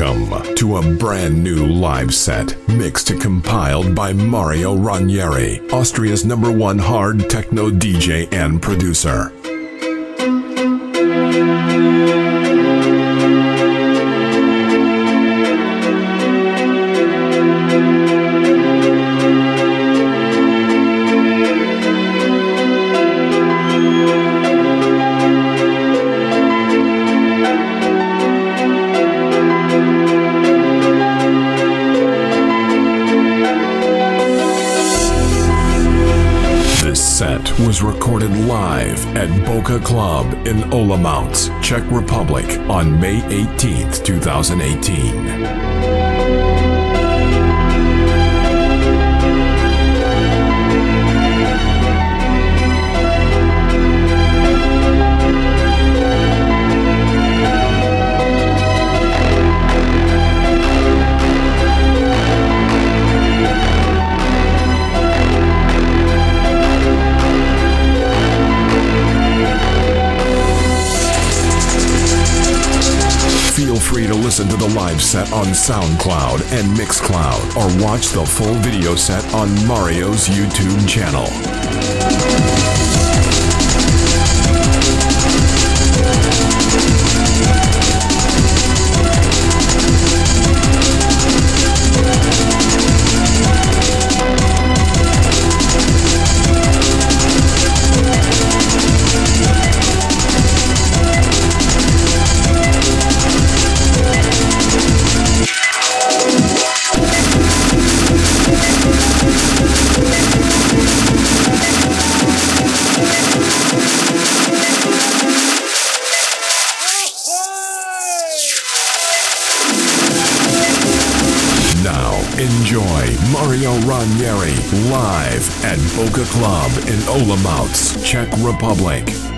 Welcome to a brand new live set, mixed and compiled by Mario Ranieri, Austria's number one hard techno DJ and producer. Club in Olomouc, Czech Republic on May 18, 2018. Live set on SoundCloud and Mixcloud or watch the full video set on Mario's YouTube channel. Live at Bocca Club in Olomouc, Czech Republic.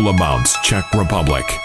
In Olomouc, Czech Republic.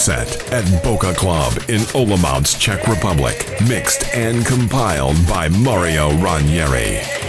Set at Bocca Club in Olomouc, Czech Republic, mixed and compiled by Mario Ranieri.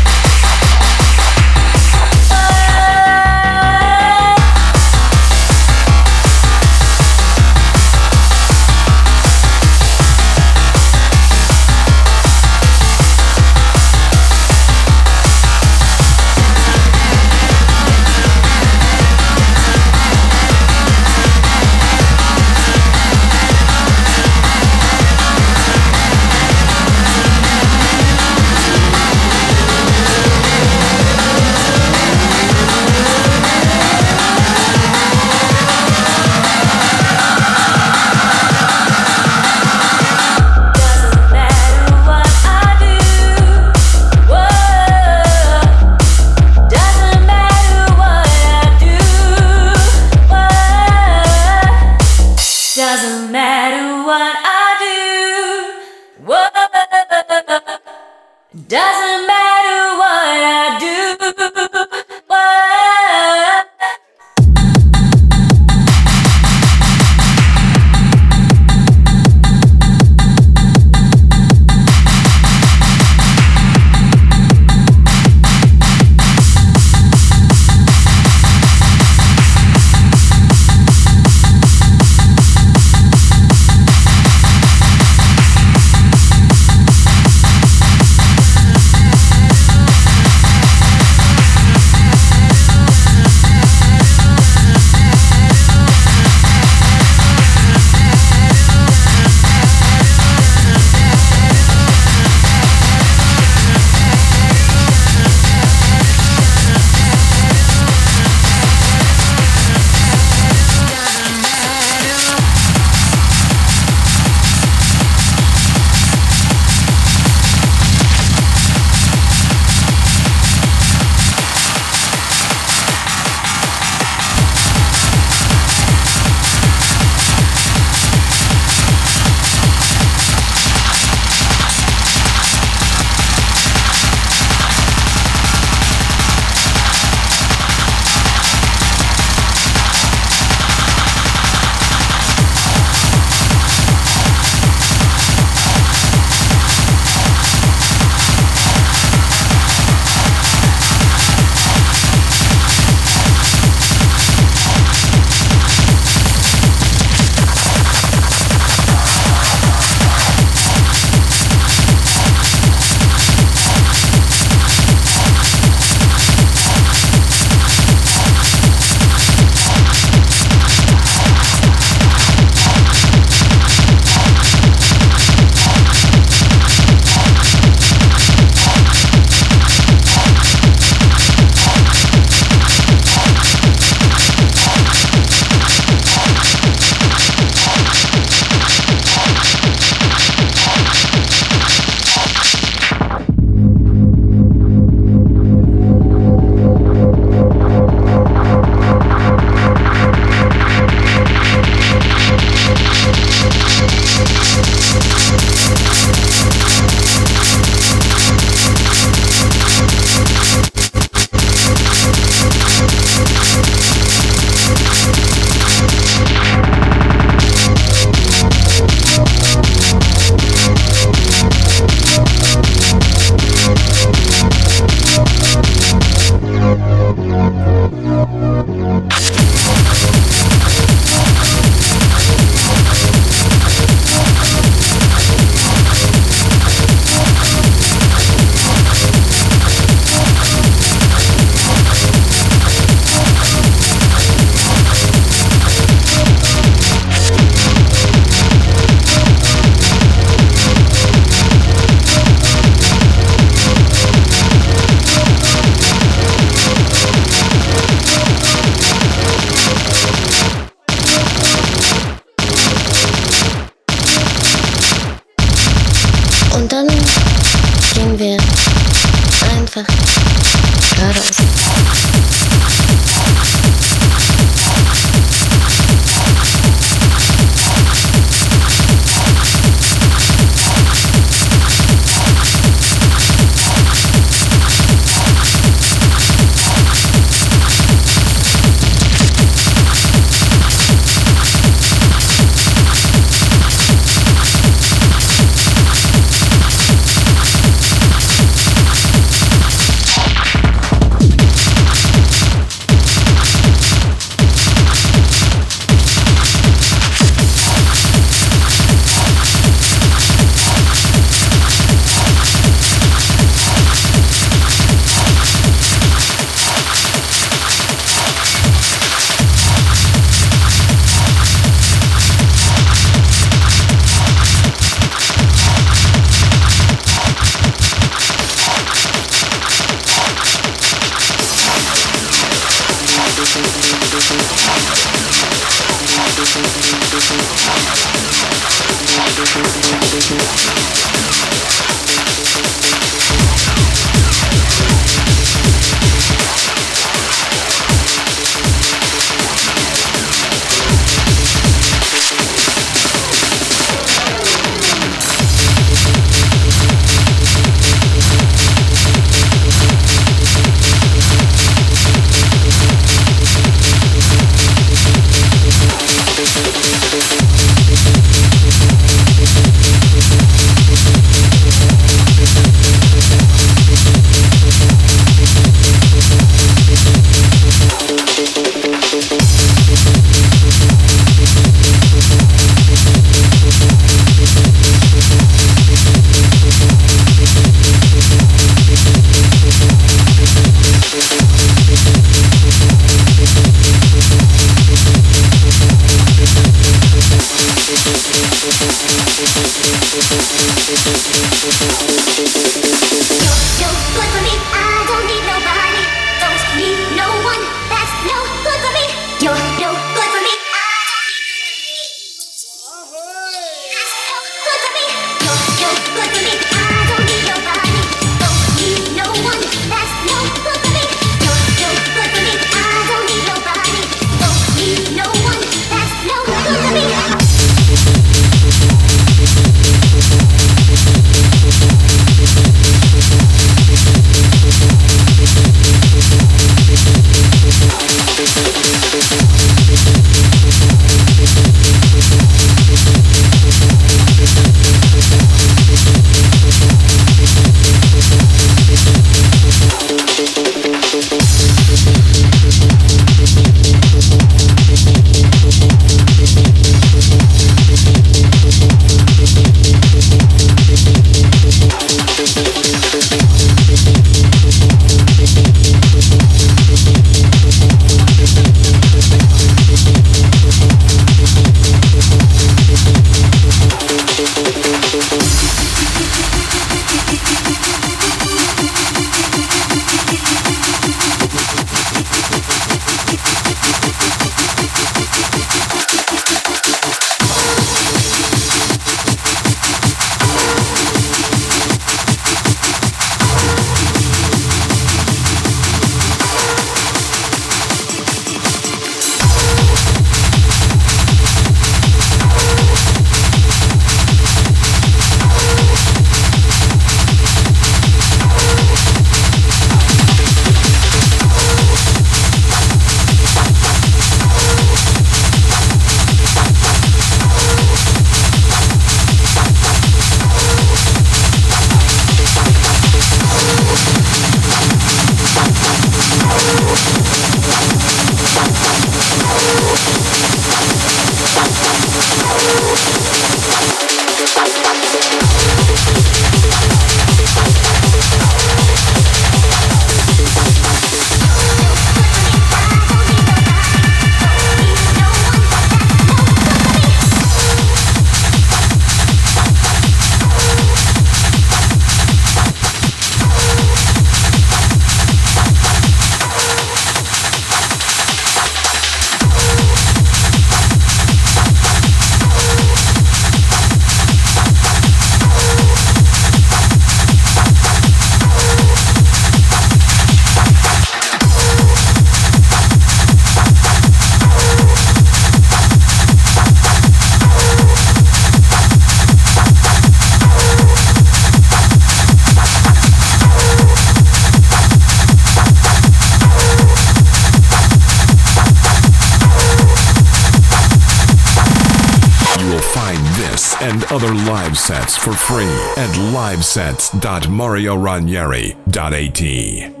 For free at livesets.marioranieri.at.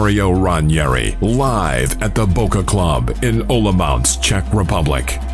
Mario Ranieri live at the Bocca Club in Olomouc, Czech Republic.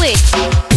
click.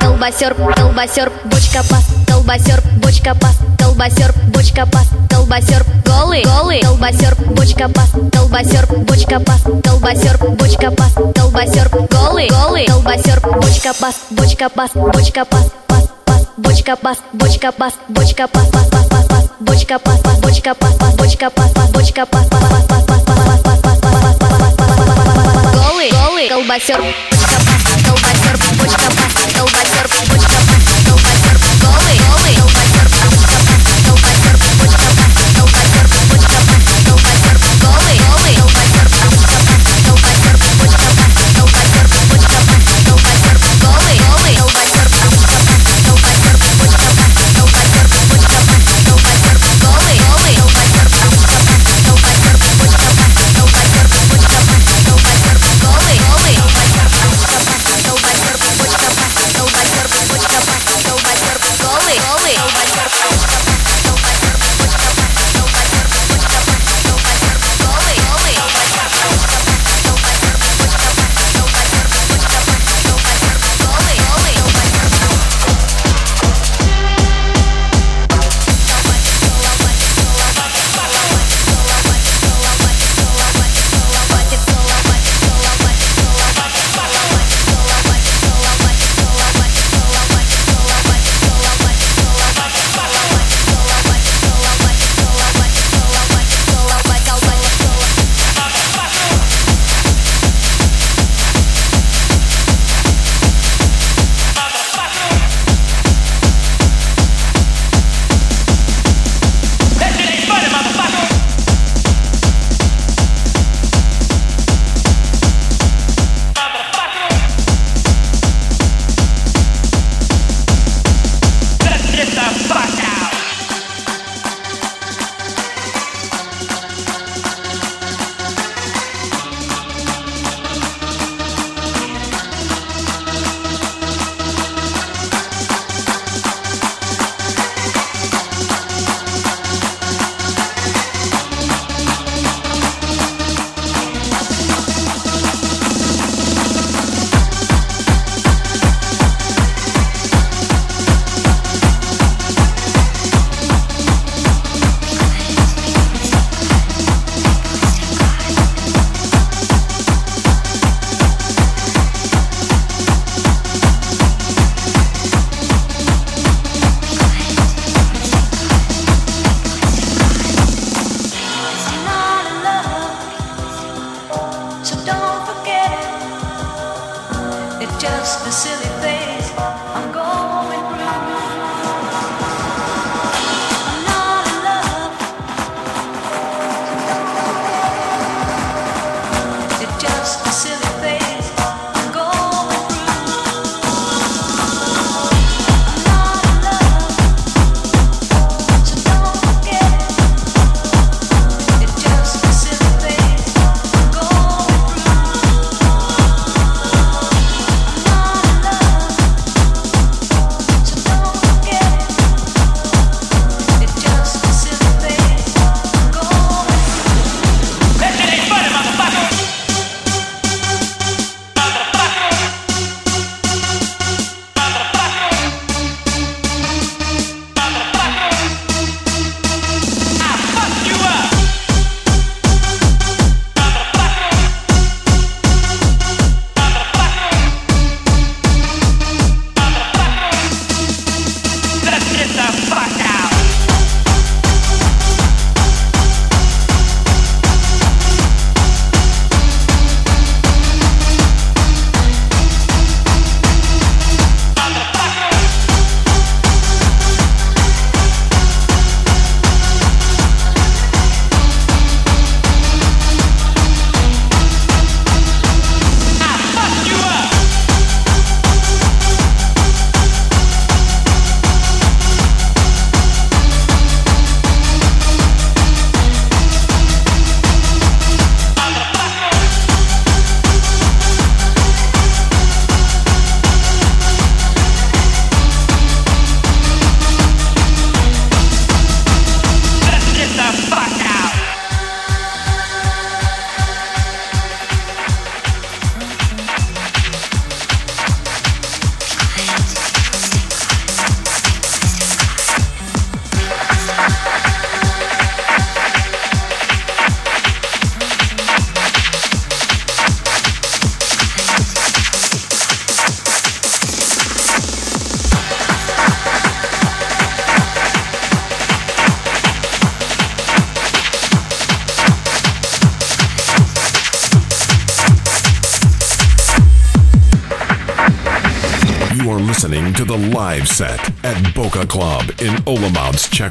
Колбасер, колбасер, бочка пас, колбасер, бочка пас, колбасер, бочка пас, колбасер, голый, голый, колбасер, бочка пас, колбасер, бочка пас, колбасер, бочка пас, колбасер, голый, голый, колбасер, бочка пас, бочка пас, бочка пас, пас, пас, бочка пас, бочка пас, бочка пас, пас, пас, пас, пас, бочка пас, пас, бочка пас, пас, бочка пас, пас, бочка пас, пас, пас, пас, пас, пас, пас, пас, голый колбасер. Колбасер, колбасер, колбасер, колбасер, колбасер, голый, голый.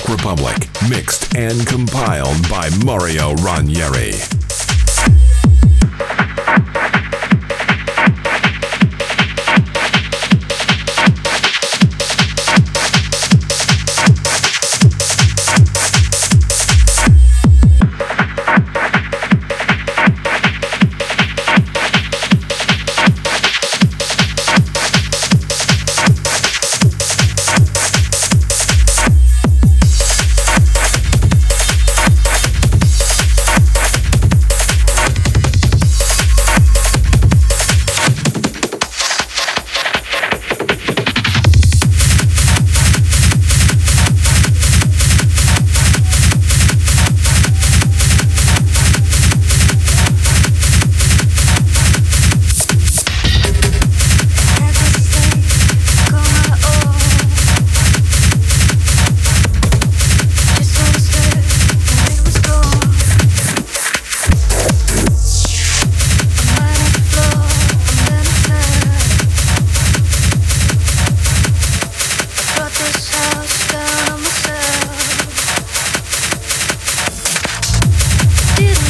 Republic, Just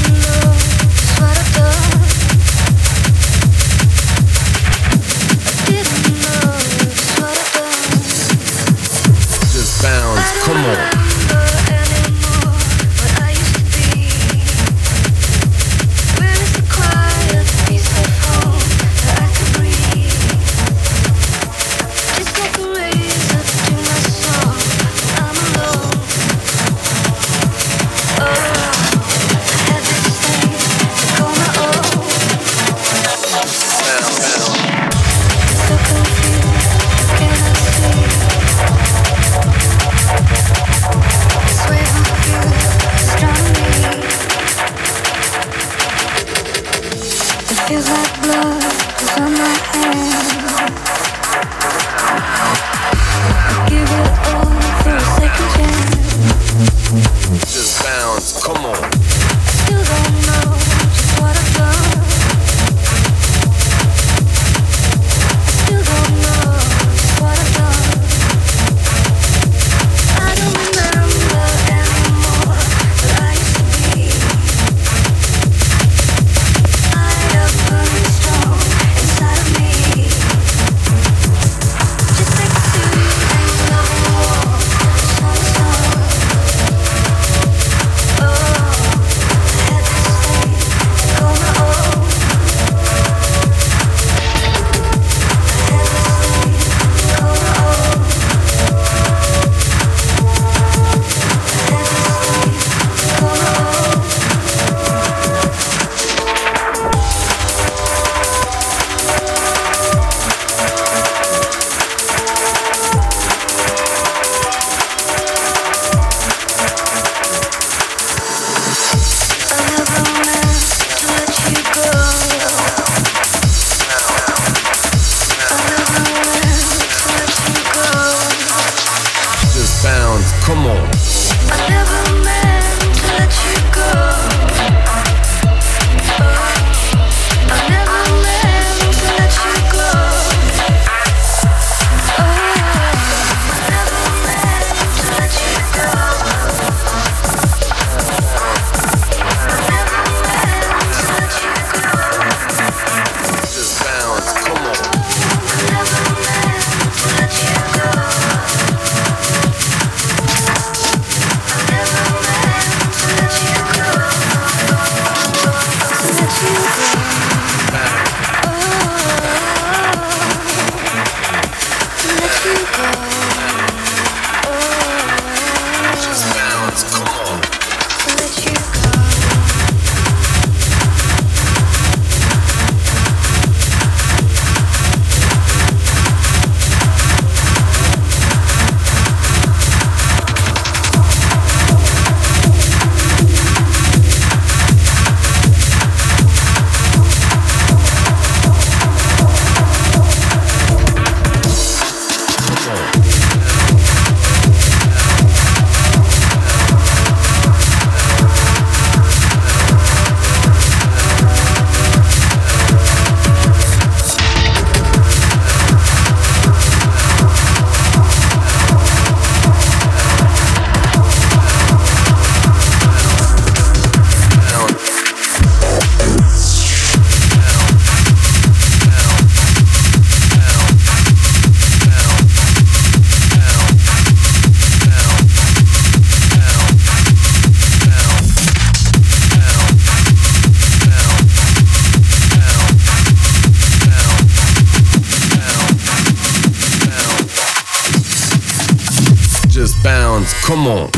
come on.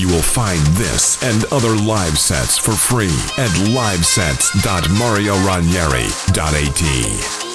you will find this and other live sets for free at livesets.marioranieri.at.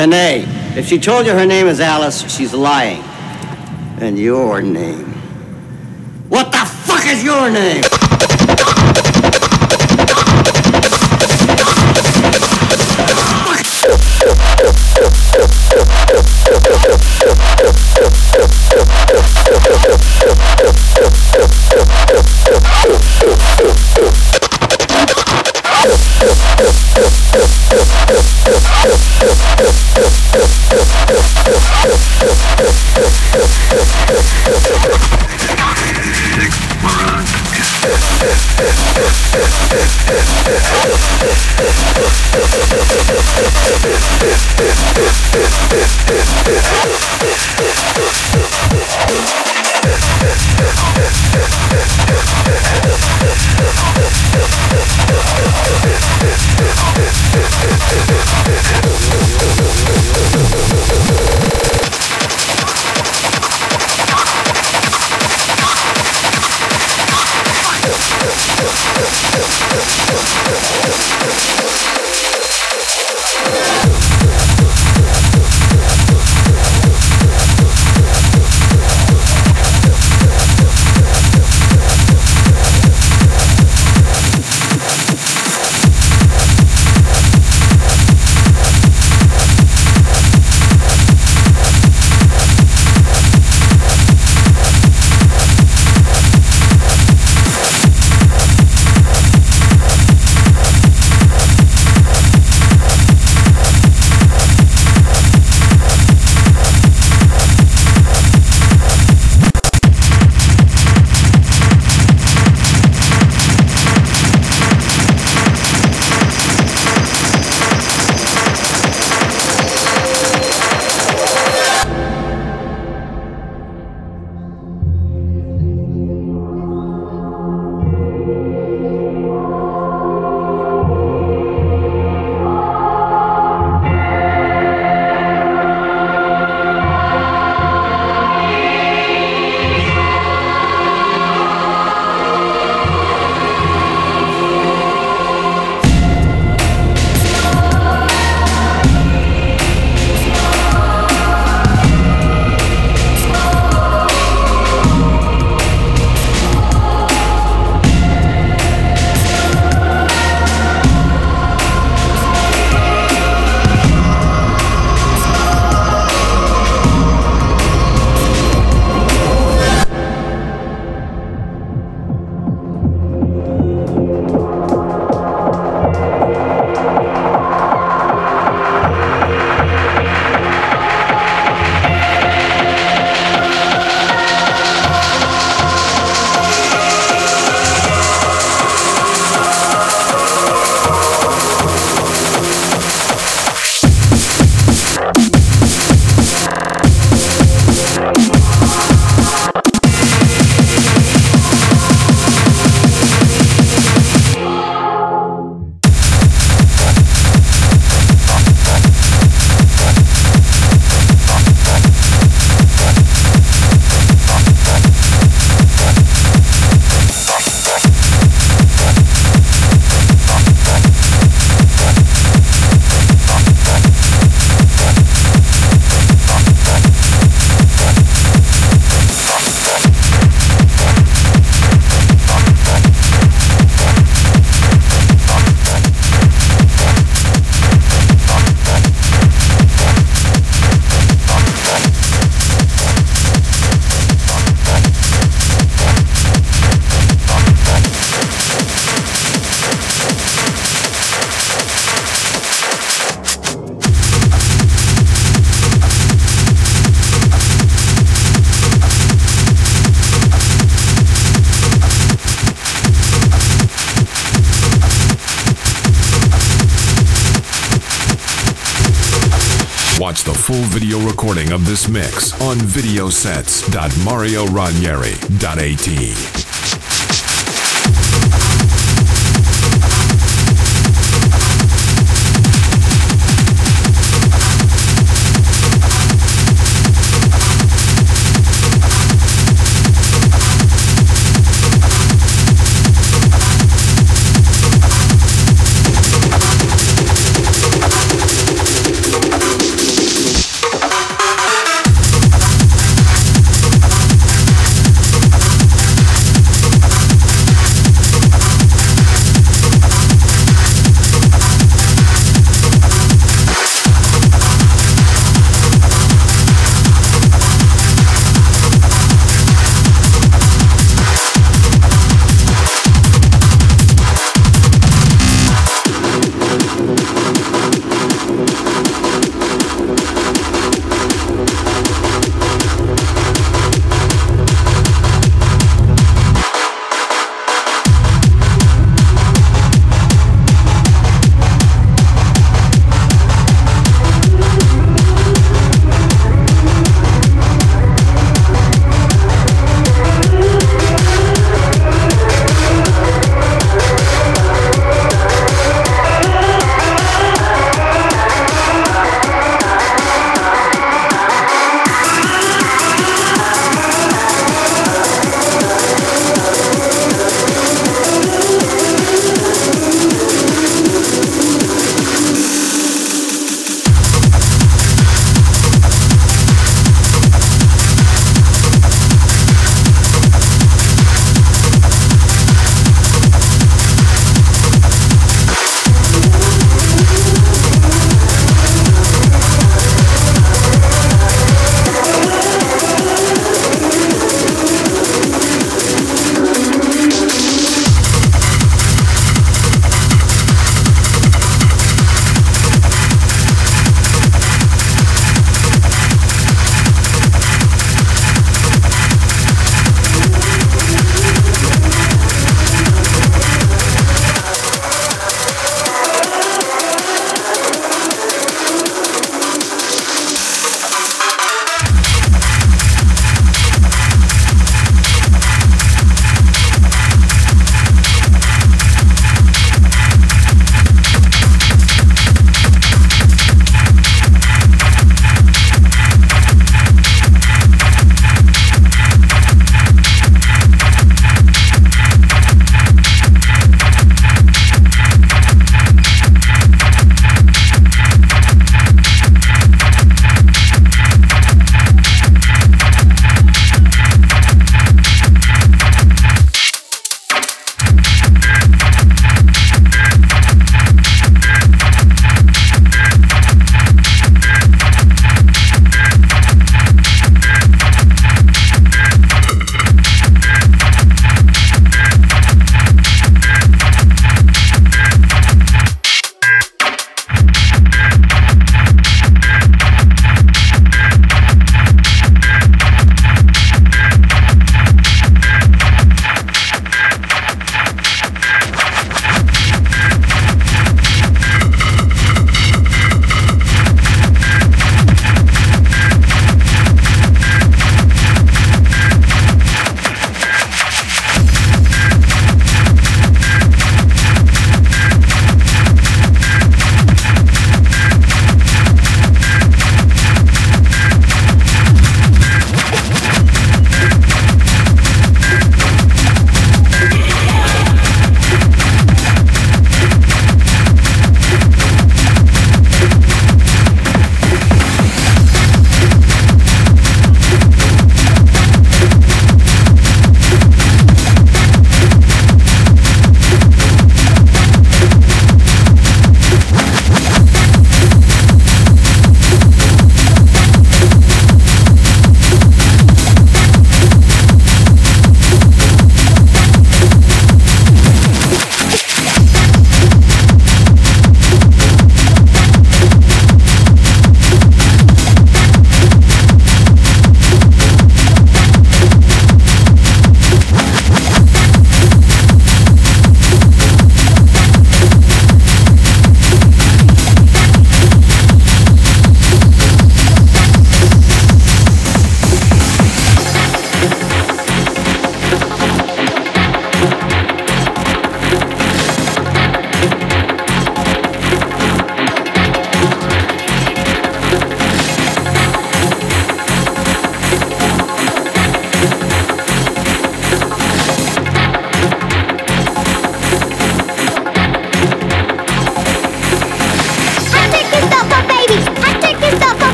Renee. If she told you her name is Alice, she's lying. And your name. What the fuck is your name? Mix on videosets.marioranieri.at.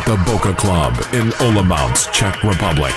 at the Bocca Club in Olomouc, Czech Republic.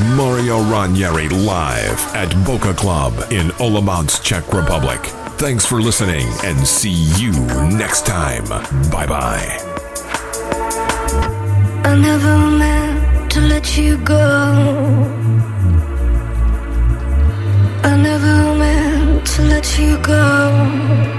Mario Ranieri live at Bocca Club in Olomouc, Czech Republic. Thanks for listening and see you next time. Bye bye. I never meant to let you go. I never meant to let you go.